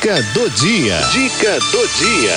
Dica do dia. Dica do dia.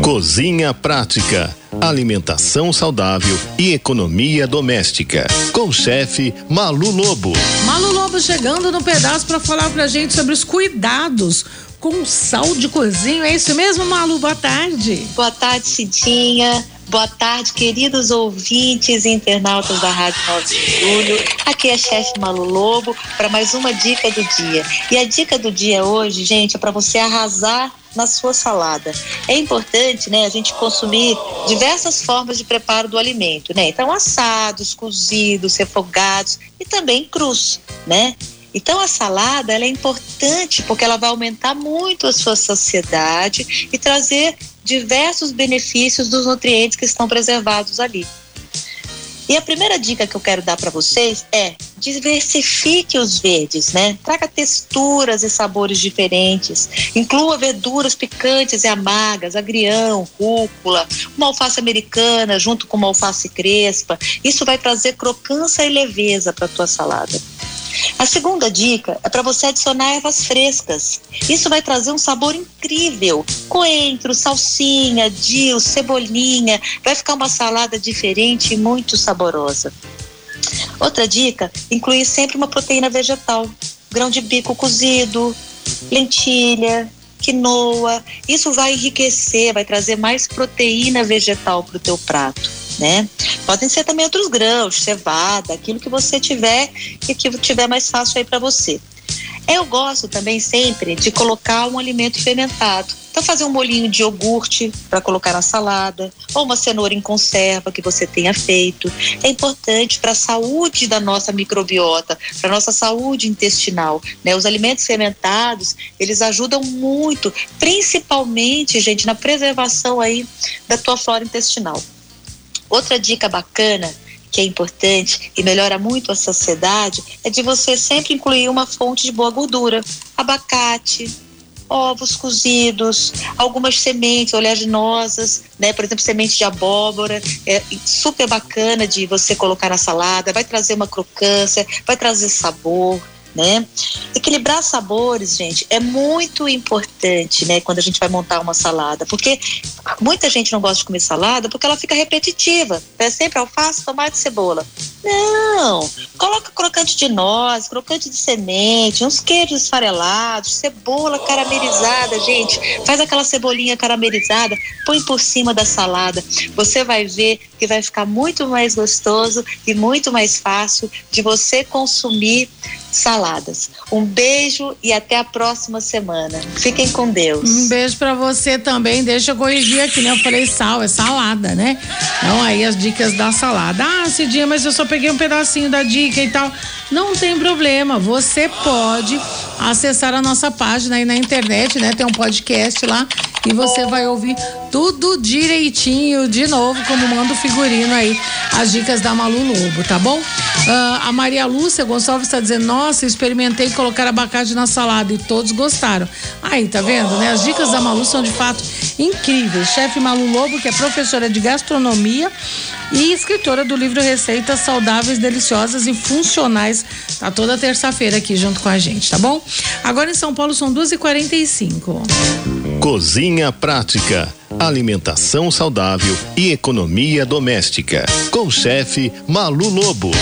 Cozinha prática, alimentação saudável e economia doméstica. Com o chefe Malu Lobo. Malu Lobo chegando no pedaço para falar pra gente sobre os cuidados com sal de cozinha. É isso mesmo, Malu? Boa tarde. Boa tarde, Cidinha. Boa tarde, queridos ouvintes e internautas da Rádio 9 de Julho. Aqui é a chefe Malu Lobo para mais uma dica do dia. E a dica do dia hoje, gente, é para você arrasar na sua salada. É importante, né, a gente consumir diversas formas de preparo do alimento, né? Então, assados, cozidos, refogados e também crus, né? Então a salada é importante porque ela vai aumentar muito a sua saciedade e trazer diversos benefícios dos nutrientes que estão preservados ali. E a primeira dica que eu quero dar para vocês é diversifique os verdes, né? Traga texturas e sabores diferentes. Inclua verduras picantes e amargas, agrião, rúcula, uma alface americana junto com uma alface crespa. Isso vai trazer crocância e leveza para tua salada. A segunda dica é para você adicionar ervas frescas. Isso vai trazer um sabor incrível. Coentro, salsinha, dill, cebolinha. Vai ficar uma salada diferente e muito saborosa. Outra dica: incluir sempre uma proteína vegetal. Grão de bico cozido, lentilha, quinoa. Isso vai enriquecer, vai trazer mais proteína vegetal para o teu prato né? Podem ser também outros grãos, cevada, aquilo que você tiver e que tiver mais fácil aí para você. Eu gosto também sempre de colocar um alimento fermentado. Então, fazer um molinho de iogurte para colocar na salada, ou uma cenoura em conserva que você tenha feito. É importante para a saúde da nossa microbiota, para a nossa saúde intestinal. Né? Os alimentos fermentados, eles ajudam muito, principalmente, gente, na preservação aí da tua flora intestinal. Outra dica bacana que é importante e melhora muito a saciedade é de você sempre incluir uma fonte de boa gordura, abacate, ovos cozidos, algumas sementes oleaginosas, né? Por exemplo, semente de abóbora, é super bacana de você colocar na salada, vai trazer uma crocância, vai trazer sabor né? Equilibrar sabores, gente, é muito importante, né, quando a gente vai montar uma salada, porque muita gente não gosta de comer salada porque ela fica repetitiva, é sempre alface, tomate, cebola. Não, coloca crocante de noz, crocante de semente, uns queijos esfarelados, cebola caramelizada, gente, faz aquela cebolinha caramelizada, põe por cima da salada. Você vai ver que vai ficar muito mais gostoso e muito mais fácil de você consumir saladas. Um beijo e até a próxima semana. Fiquem com Deus. Um beijo para você também. Deixa eu corrigir aqui, né? Eu falei sal, é salada, né? Então aí as dicas da salada. Ah, Cidinha, mas eu só peguei um pedacinho da dica e tal. Não tem problema. Você pode acessar a nossa página aí na internet, né? Tem um podcast lá e você vai ouvir tudo direitinho de novo, como manda o figurino aí, as dicas da Malu Lobo, tá bom? Uh, a Maria Lúcia Gonçalves está dizendo: Nossa, experimentei colocar abacate na salada e todos gostaram. Aí, tá vendo, né? As dicas da Malu são de fato incríveis. Chefe Malu Lobo, que é professora de gastronomia e escritora do livro Receitas Saudáveis, Deliciosas e Funcionais. Tá toda terça-feira aqui junto com a gente, tá bom? Agora em São Paulo são 2h45. Cozinha Prática. Alimentação saudável e economia doméstica. Com o chefe Malu Lobo.